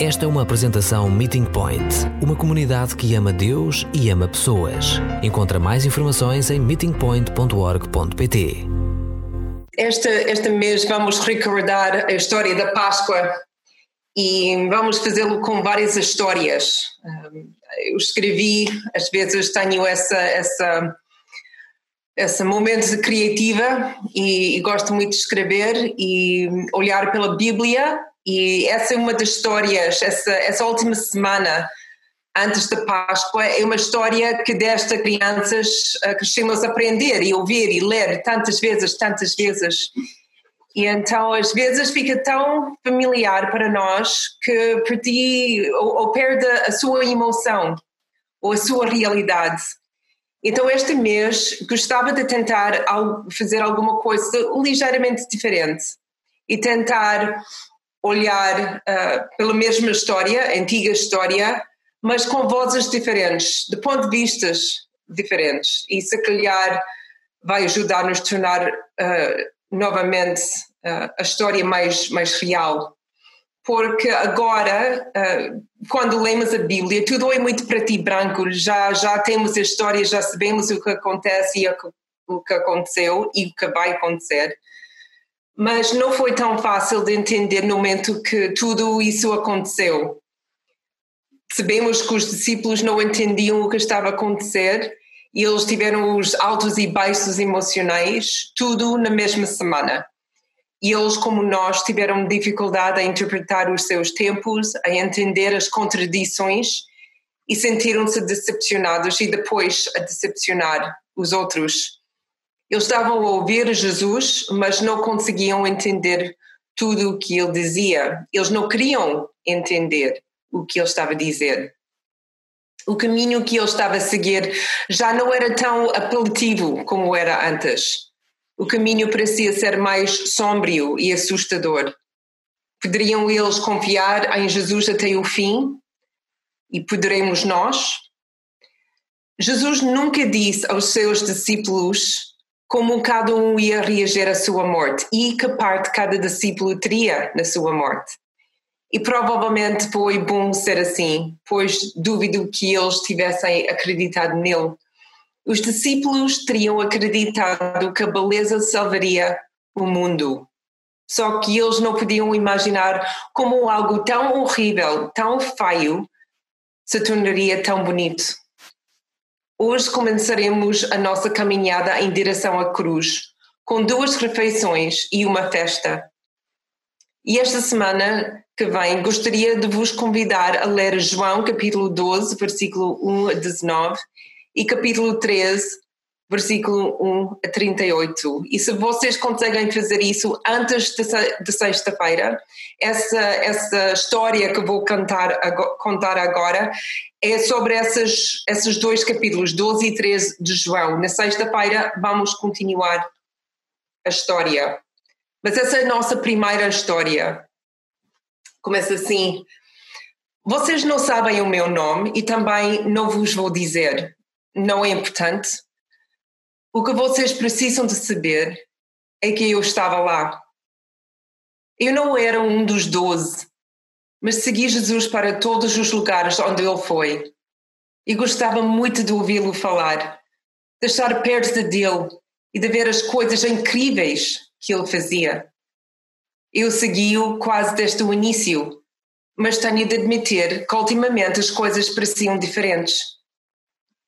Esta é uma apresentação Meeting Point, uma comunidade que ama Deus e ama pessoas. Encontra mais informações em meetingpoint.org.pt. Este, este mês vamos recordar a história da Páscoa e vamos fazê-lo com várias histórias. Eu escrevi, às vezes tenho essa, essa, esse momento de criativa e, e gosto muito de escrever e olhar pela Bíblia e essa é uma das histórias, essa, essa última semana antes da Páscoa, é uma história que desta crianças uh, crescemos a aprender e ouvir e ler tantas vezes, tantas vezes. E então, às vezes, fica tão familiar para nós que perdi ou, ou perde a sua emoção ou a sua realidade. Então, este mês, gostava de tentar fazer alguma coisa ligeiramente diferente e tentar olhar uh, pela mesma história, antiga história, mas com vozes diferentes, de ponto de vistas diferentes. E se calhar vai ajudar-nos a tornar uh, novamente uh, a história mais, mais real. Porque agora, quando lemos a Bíblia, tudo é muito preto e branco, já, já temos a história, já sabemos o que acontece e o que aconteceu e o que vai acontecer mas não foi tão fácil de entender no momento que tudo isso aconteceu. Sabemos que os discípulos não entendiam o que estava a acontecer e eles tiveram os altos e baixos emocionais, tudo na mesma semana. E eles, como nós, tiveram dificuldade a interpretar os seus tempos, a entender as contradições e sentiram-se decepcionados e depois a decepcionar os outros. Eles estavam a ouvir Jesus, mas não conseguiam entender tudo o que ele dizia. Eles não queriam entender o que ele estava a dizer. O caminho que ele estava a seguir já não era tão apelativo como era antes. O caminho parecia ser mais sombrio e assustador. Poderiam eles confiar em Jesus até o fim? E poderemos nós? Jesus nunca disse aos seus discípulos como cada um ia reagir à sua morte e que parte cada discípulo teria na sua morte. E provavelmente foi bom ser assim, pois duvido que eles tivessem acreditado nele. Os discípulos teriam acreditado que a beleza salvaria o mundo. Só que eles não podiam imaginar como algo tão horrível, tão feio, se tornaria tão bonito. Hoje começaremos a nossa caminhada em direção à cruz, com duas refeições e uma festa. E esta semana que vem gostaria de vos convidar a ler João capítulo 12, versículo 1 a 19 e capítulo 13, versículo 1 a 38. E se vocês conseguem fazer isso antes de sexta-feira, essa, essa história que vou cantar, contar agora é sobre essas, esses dois capítulos, 12 e 13 de João. Na sexta-feira vamos continuar a história. Mas essa é a nossa primeira história. Começa assim. Vocês não sabem o meu nome e também não vos vou dizer. Não é importante o que vocês precisam de saber é que eu estava lá. Eu não era um dos doze, mas segui Jesus para todos os lugares onde ele foi. E gostava muito de ouvi-lo falar, de estar perto dele e de ver as coisas incríveis que ele fazia. Eu segui-o quase desde o início, mas tenho de admitir que ultimamente as coisas pareciam diferentes.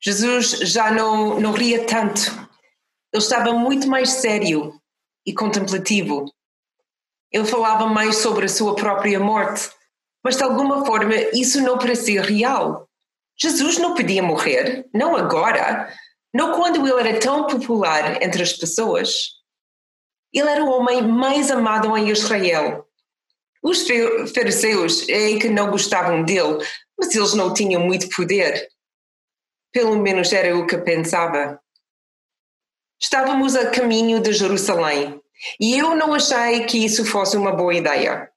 Jesus já não, não ria tanto ele estava muito mais sério e contemplativo. Ele falava mais sobre a sua própria morte, mas de alguma forma isso não parecia real. Jesus não podia morrer, não agora, não quando ele era tão popular entre as pessoas. Ele era o homem mais amado em Israel. Os fariseus é que não gostavam dele, mas eles não tinham muito poder. Pelo menos era o que pensava. Estávamos a caminho de Jerusalém e eu não achei que isso fosse uma boa ideia.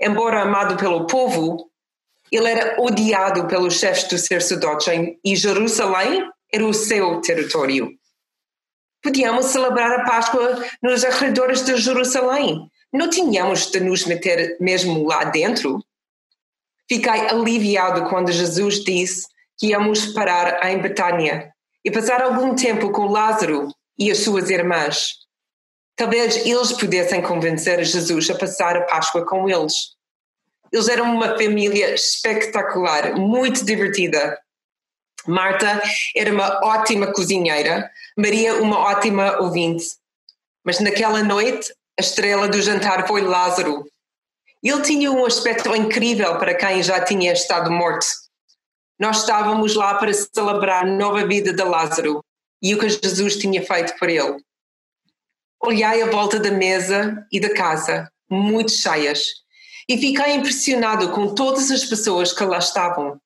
Embora amado pelo povo, ele era odiado pelos chefes dos sacerdotes e Jerusalém era o seu território. Podíamos celebrar a Páscoa nos arredores de Jerusalém. Não tínhamos de nos meter mesmo lá dentro. Fiquei aliviado quando Jesus disse que íamos parar em Betânia e passar algum tempo com Lázaro e as suas irmãs. Talvez eles pudessem convencer Jesus a passar a Páscoa com eles. Eles eram uma família espetacular, muito divertida. Marta era uma ótima cozinheira, Maria uma ótima ouvinte. Mas naquela noite, a estrela do jantar foi Lázaro. Ele tinha um aspecto incrível para quem já tinha estado morto. Nós estávamos lá para celebrar a nova vida de Lázaro e o que Jesus tinha feito por ele. Olhei à volta da mesa e da casa, muito cheias, e fiquei impressionado com todas as pessoas que lá estavam.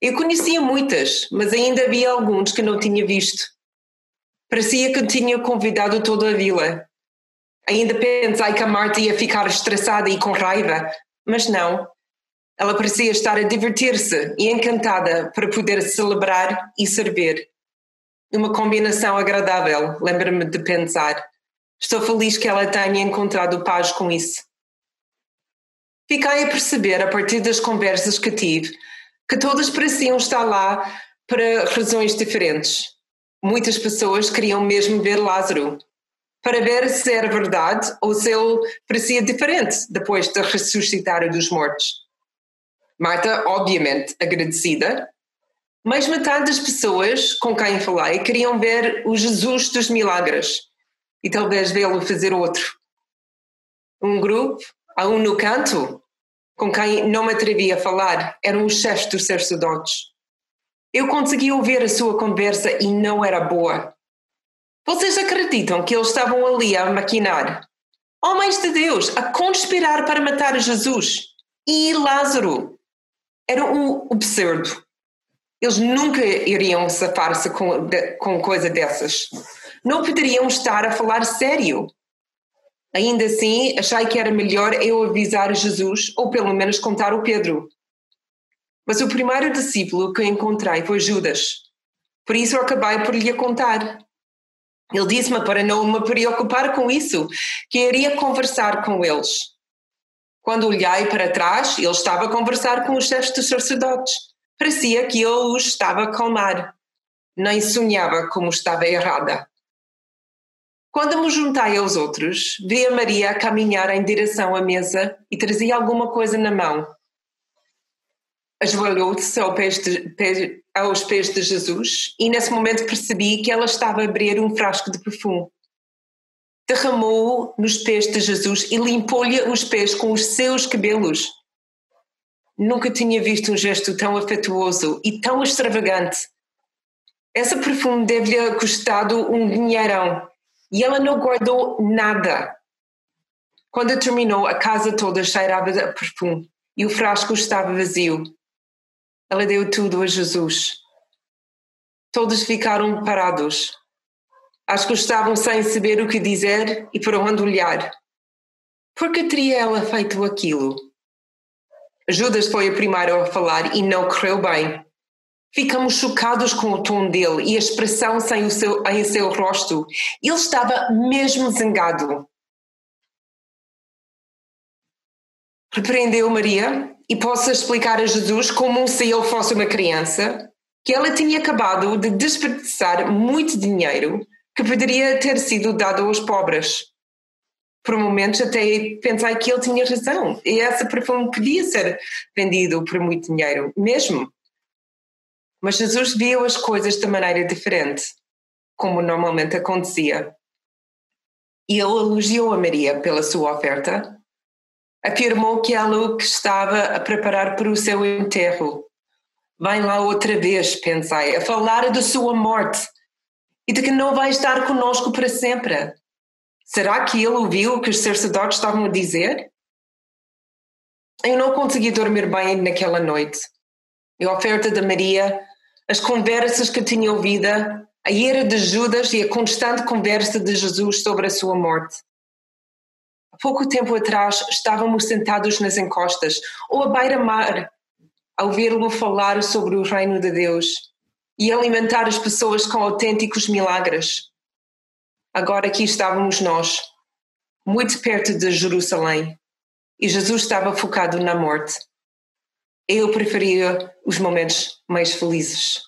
Eu conhecia muitas, mas ainda havia alguns que não tinha visto. Parecia que tinha convidado toda a vila. Ainda pensei que a Marta ia ficar estressada e com raiva, mas não. Ela parecia estar a divertir-se e encantada para poder celebrar e servir. Uma combinação agradável, lembra-me de pensar. Estou feliz que ela tenha encontrado paz com isso. Fiquei a perceber, a partir das conversas que tive, que todas pareciam estar lá para razões diferentes. Muitas pessoas queriam mesmo ver Lázaro, para ver se era verdade ou se ele parecia diferente depois de ressuscitar dos mortos. Marta, obviamente, agradecida, mas metade das pessoas com quem falei queriam ver o Jesus dos milagres e talvez vê-lo fazer outro. Um grupo, a um no canto, com quem não me atrevia a falar, eram os chefes dos sacerdotes. Eu consegui ouvir a sua conversa e não era boa. Vocês acreditam que eles estavam ali a maquinar? Homens de Deus, a conspirar para matar Jesus e Lázaro. Era um absurdo. Eles nunca iriam safar-se com, com coisa dessas. Não poderiam estar a falar sério. Ainda assim, achei que era melhor eu avisar Jesus, ou pelo menos contar o Pedro. Mas o primeiro discípulo que encontrei foi Judas. Por isso acabei por lhe contar. Ele disse-me para não me preocupar com isso, que iria conversar com eles. Quando olhei para trás, ele estava a conversar com os chefes dos sacerdotes. Parecia que os estava a acalmar. Nem sonhava como estava errada. Quando me juntei aos outros, vi a Maria caminhar em direção à mesa e trazia alguma coisa na mão. Ajoelhou-se ao aos pés de Jesus e nesse momento percebi que ela estava a abrir um frasco de perfume. Derramou-o nos pés de Jesus e limpou-lhe os pés com os seus cabelos. Nunca tinha visto um gesto tão afetuoso e tão extravagante. Esse perfume deve-lhe custado um dinheirão e ela não guardou nada. Quando terminou, a casa toda cheirava a perfume e o frasco estava vazio. Ela deu tudo a Jesus. Todos ficaram parados. Acho que estavam sem saber o que dizer e para onde olhar. Por que teria ela feito aquilo? Judas foi a primeira a falar e não correu bem. Ficamos chocados com o tom dele e a expressão sem o seu, em seu rosto. Ele estava mesmo zangado. Repreendeu Maria e posso explicar a Jesus como se ele fosse uma criança, que ela tinha acabado de desperdiçar muito dinheiro que poderia ter sido dado aos pobres. Por momentos até pensei que ele tinha razão e essa perfume podia ser vendido por muito dinheiro, mesmo. Mas Jesus viu as coisas de maneira diferente, como normalmente acontecia. E ele elogiou a Maria pela sua oferta. Afirmou que ela o que estava a preparar para o seu enterro. Vem lá outra vez, pensei, a falar da sua morte e de que não vai estar conosco para sempre. Será que ele ouviu o que os sacerdotes estavam a dizer? Eu não consegui dormir bem naquela noite. A oferta de Maria as conversas que tinha ouvido, a ira de Judas e a constante conversa de Jesus sobre a sua morte. Há pouco tempo atrás estávamos sentados nas encostas ou à beira-mar a ouvir-lo falar sobre o reino de Deus e alimentar as pessoas com autênticos milagres. Agora aqui estávamos nós, muito perto de Jerusalém, e Jesus estava focado na morte. eu preferia os momentos mais felizes.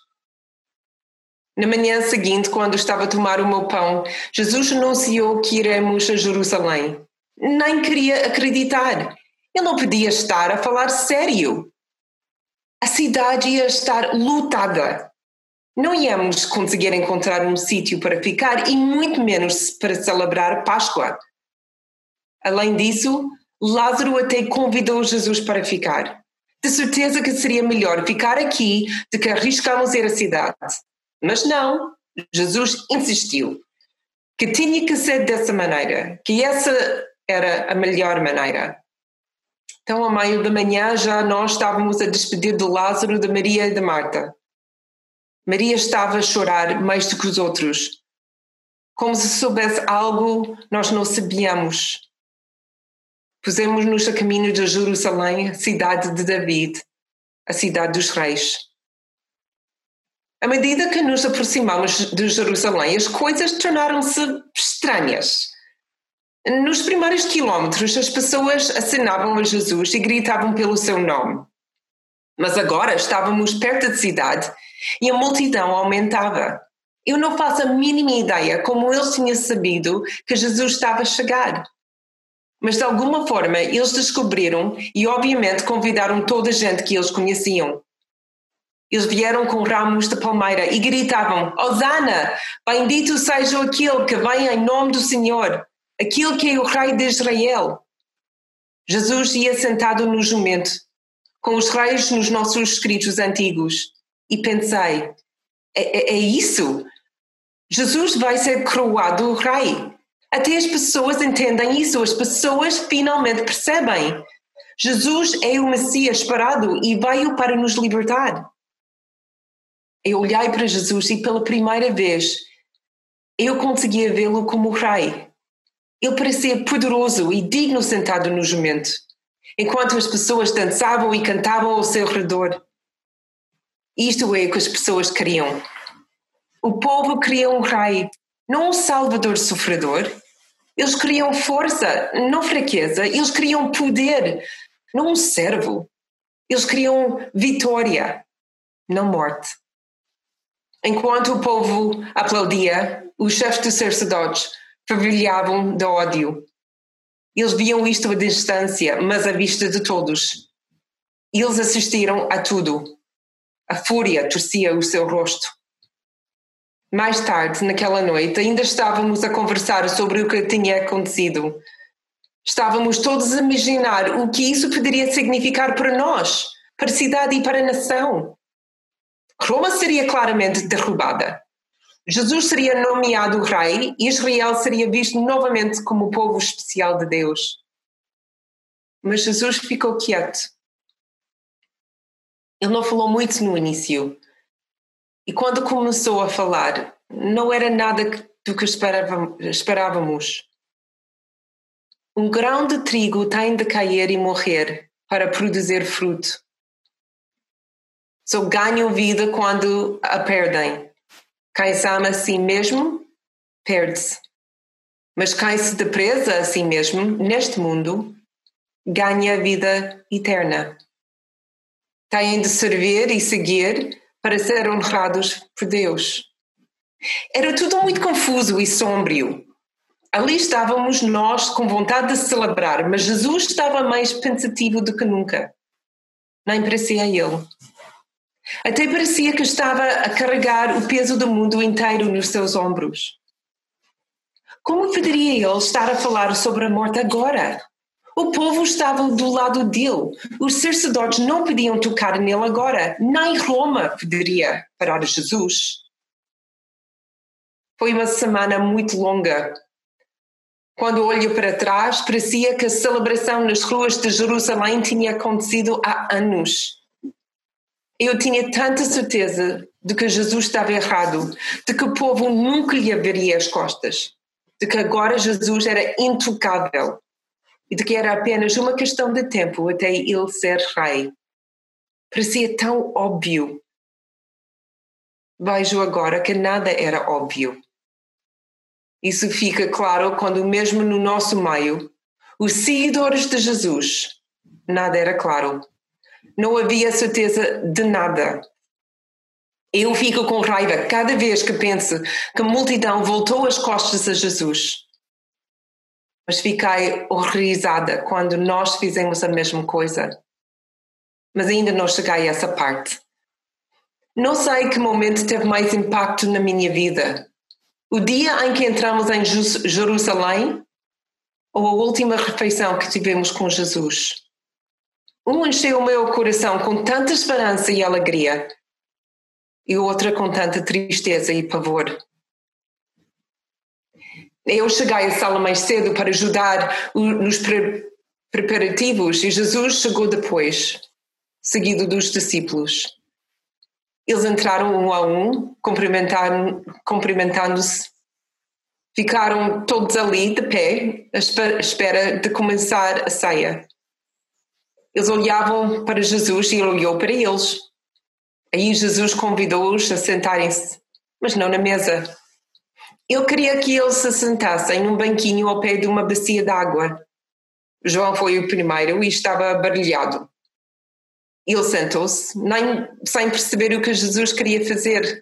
Na manhã seguinte, quando estava a tomar o meu pão, Jesus anunciou que iremos a Jerusalém. Nem queria acreditar. Ele não podia estar a falar sério. A cidade ia estar lotada. Não íamos conseguir encontrar um sítio para ficar e muito menos para celebrar Páscoa. Além disso, Lázaro até convidou Jesus para ficar. De certeza que seria melhor ficar aqui do que arriscarmos ir à cidade. Mas não, Jesus insistiu que tinha que ser dessa maneira, que essa era a melhor maneira. Então, ao meio da manhã, já nós estávamos a despedir de Lázaro, de Maria e de Marta. Maria estava a chorar mais do que os outros, como se soubesse algo nós não sabíamos. Pusemos-nos a caminho de Jerusalém, cidade de David, a cidade dos reis. À medida que nos aproximamos de Jerusalém, as coisas tornaram-se estranhas. Nos primeiros quilómetros, as pessoas acenavam a Jesus e gritavam pelo seu nome. Mas agora estávamos perto da cidade e a multidão aumentava. Eu não faço a mínima ideia como eles tinham sabido que Jesus estava a chegar. Mas de alguma forma eles descobriram e, obviamente, convidaram toda a gente que eles conheciam. Eles vieram com ramos de palmeira e gritavam: Osana, bendito seja aquele que vem em nome do Senhor, aquele que é o Rei de Israel. Jesus ia sentado no jumento, com os reis nos nossos escritos antigos, e pensei: é, é, é isso? Jesus vai ser coroado Rei. Até as pessoas entendem isso, as pessoas finalmente percebem. Jesus é o Messias esperado e veio para nos libertar. Eu olhei para Jesus e pela primeira vez eu conseguia vê-lo como rei. Ele parecia poderoso e digno sentado no jumento, enquanto as pessoas dançavam e cantavam ao seu redor. Isto é o que as pessoas queriam. O povo queria um rei, não um salvador sofredor. Eles queriam força, não fraqueza. Eles queriam poder, não um servo. Eles queriam vitória, não morte. Enquanto o povo aplaudia, os chefes dos sacerdotes fervilhavam de ódio. Eles viam isto à distância, mas à vista de todos. Eles assistiram a tudo. A fúria torcia o seu rosto. Mais tarde, naquela noite, ainda estávamos a conversar sobre o que tinha acontecido. Estávamos todos a imaginar o que isso poderia significar para nós, para a cidade e para a nação. Roma seria claramente derrubada. Jesus seria nomeado rei e Israel seria visto novamente como o povo especial de Deus. Mas Jesus ficou quieto. Ele não falou muito no início. E quando começou a falar, não era nada do que esperávamos. Um grão de trigo tem de cair e morrer para produzir fruto. Só ganham vida quando a perdem. Quem se ama a si mesmo, perde-se. Mas quem se depreza a si mesmo, neste mundo, ganha a vida eterna. Têm de servir e seguir para ser honrados por Deus. Era tudo muito confuso e sombrio. Ali estávamos nós com vontade de celebrar, mas Jesus estava mais pensativo do que nunca. Nem parecia ele. Até parecia que estava a carregar o peso do mundo inteiro nos seus ombros. Como poderia ele estar a falar sobre a morte agora? O povo estava do lado dele. Os sacerdotes não podiam tocar nele agora. Nem Roma poderia parar Jesus. Foi uma semana muito longa. Quando olho para trás, parecia que a celebração nas ruas de Jerusalém tinha acontecido há anos. Eu tinha tanta certeza de que Jesus estava errado, de que o povo nunca lhe abriria as costas, de que agora Jesus era intocável e de que era apenas uma questão de tempo até ele ser rei. Parecia tão óbvio. Vejo agora que nada era óbvio. Isso fica claro quando, mesmo no nosso meio, os seguidores de Jesus, nada era claro. não havia certeza de nada. Eu fico com raiva cada vez que penso que a multidão voltou as costas a Jesus. Mas fiquei horrorizada quando nós fizemos a mesma coisa. Mas ainda não cheguei a essa parte. Não sei que momento teve mais impacto na minha vida. O dia em que entramos em Jerusalém ou a última refeição que tivemos com Jesus. Um encheu o meu coração com tanta esperança e alegria e outra com tanta tristeza e pavor. Eu cheguei à sala mais cedo para ajudar nos preparativos e Jesus chegou depois, seguido dos discípulos. Eles entraram um a um, cumprimentando-se. Ficaram todos ali de pé, à espera de começar a ceia. Eles olhavam para Jesus e ele olhou para eles. Aí Jesus convidou-os a sentarem-se, mas não na mesa. Ele queria que eles se sentassem num banquinho ao pé de uma bacia d'água. João foi o primeiro e estava barulhado. Ele sentou-se, nem sem perceber o que Jesus queria fazer,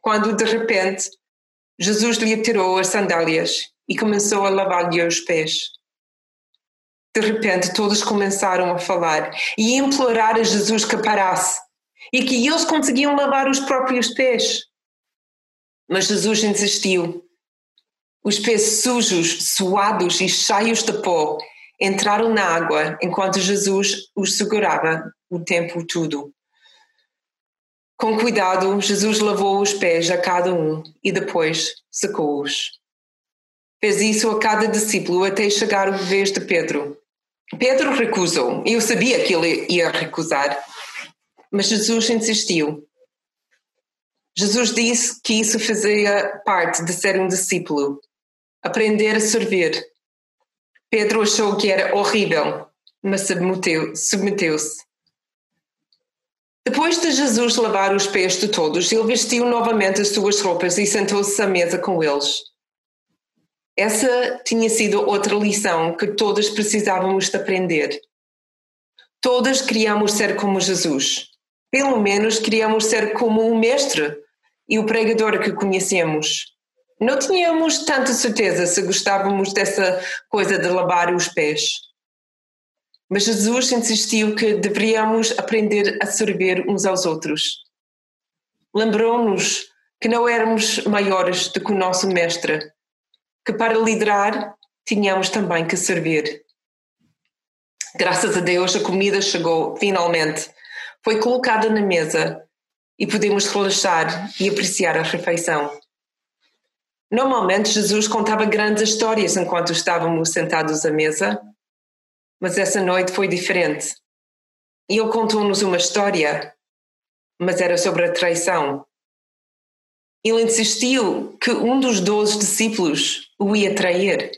quando de repente Jesus lhe tirou as sandálias e começou a lavar-lhe os pés. De repente, todos começaram a falar e a implorar a Jesus que parasse e que eles conseguiam lavar os próprios pés. Mas Jesus insistiu. Os pés sujos, suados e cheios de pó entraram na água enquanto Jesus os segurava o tempo todo. Com cuidado, Jesus lavou os pés a cada um e depois secou-os. Fez isso a cada discípulo até chegar o vez de Pedro. Pedro recusou. Eu sabia que ele ia recusar. Mas Jesus insistiu. Jesus disse que isso fazia parte de ser um discípulo, aprender a servir. Pedro achou que era horrível, mas submeteu-se. Depois de Jesus lavar os pés de todos, ele vestiu novamente as suas roupas e sentou-se à mesa com eles. Essa tinha sido outra lição que todas precisávamos de aprender. Todas queríamos ser como Jesus pelo menos queríamos ser como o mestre e o pregador que conhecemos. Não tínhamos tanta certeza se gostávamos dessa coisa de lavar os pés. Mas Jesus insistiu que deveríamos aprender a servir uns aos outros. Lembrou-nos que não éramos maiores do que o nosso mestre, que para liderar tínhamos também que servir. Graças a Deus a comida chegou finalmente foi colocada na mesa e podemos relaxar e apreciar a refeição. Normalmente Jesus contava grandes histórias enquanto estávamos sentados à mesa, mas essa noite foi diferente. E ele contou-nos uma história, mas era sobre a traição. Ele insistiu que um dos doze discípulos o ia trair.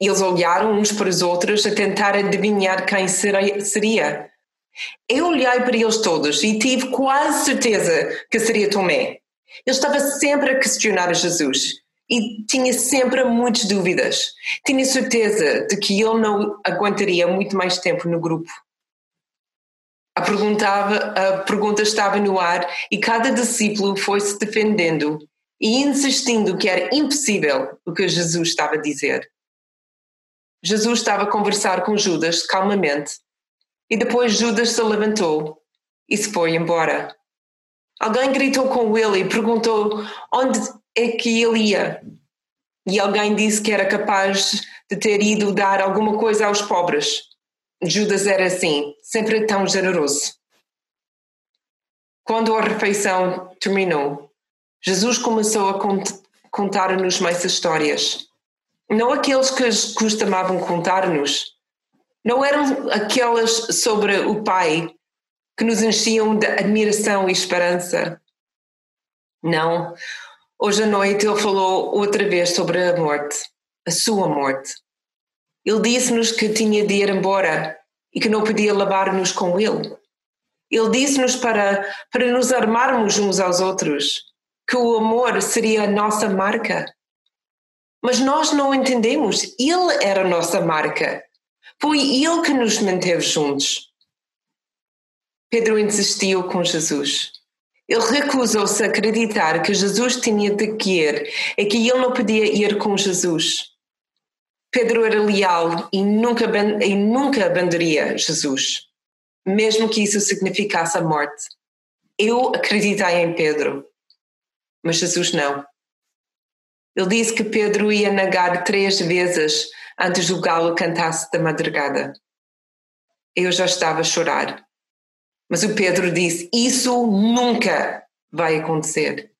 Eles olharam uns para os outros a tentar adivinhar quem seria. Eu olhei para eles todos e tive quase certeza que seria Tomé. Ele estava sempre a questionar Jesus e tinha sempre muitas dúvidas. Tinha certeza de que ele não aguentaria muito mais tempo no grupo. A, a pergunta estava no ar e cada discípulo foi se defendendo e insistindo que era impossível o que Jesus estava a dizer. Jesus estava a conversar com Judas calmamente e depois Judas se levantou e se foi embora. Alguém gritou com ele e perguntou onde é que ele ia. E alguém disse que era capaz de ter ido dar alguma coisa aos pobres. Judas era assim, sempre tão generoso. Quando a refeição terminou, Jesus começou a contar-nos mais histórias. Não aqueles que costumavam contar-nos, não eram aquelas sobre o Pai que nos enchiam de admiração e esperança. Não. Hoje à noite ele falou outra vez sobre a morte, a sua morte. Ele disse-nos que tinha de ir embora e que não podia levar-nos com ele. Ele disse-nos para, para nos armarmos uns aos outros, que o amor seria a nossa marca. Mas nós não entendemos, ele era a nossa marca. Foi Ele que nos manteve juntos. Pedro insistiu com Jesus. Ele recusou-se a acreditar que Jesus tinha de ir e que ele não podia ir com Jesus. Pedro era leal e nunca, e nunca abandonaria Jesus, mesmo que isso significasse a morte. Eu acreditei em Pedro, mas Jesus não. Ele disse que Pedro ia negar três vezes antes do galo cantasse da madrugada. Eu já estava a chorar. Mas o Pedro disse: Isso nunca vai acontecer.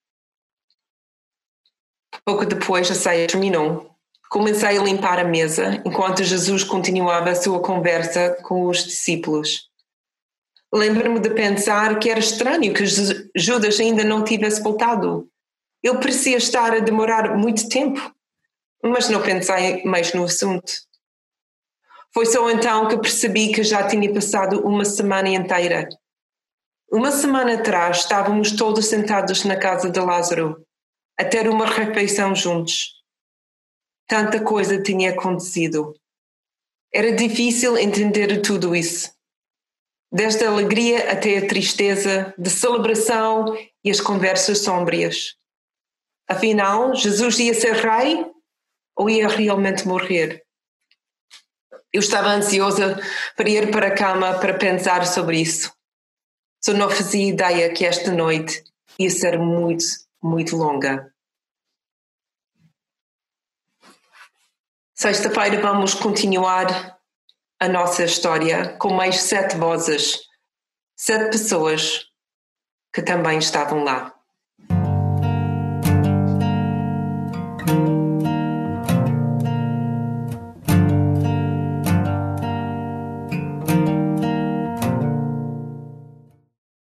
Pouco depois a ceia terminou. Comecei a limpar a mesa enquanto Jesus continuava a sua conversa com os discípulos. Lembro-me de pensar que era estranho que Judas ainda não tivesse voltado. Ele parecia estar a demorar muito tempo, mas não pensei mais no assunto. Foi só então que percebi que já tinha passado uma semana inteira. Uma semana atrás estávamos todos sentados na casa de Lázaro, a ter uma refeição juntos. Tanta coisa tinha acontecido. Era difícil entender tudo isso. Desde a alegria até a tristeza, de celebração e as conversas sombrias. Afinal, Jesus ia ser rei ou ia realmente morrer? Eu estava ansiosa para ir para a cama para pensar sobre isso. Só não fazia ideia que esta noite ia ser muito, muito longa. Sexta-feira vamos continuar a nossa história com mais sete vozes, sete pessoas que também estavam lá.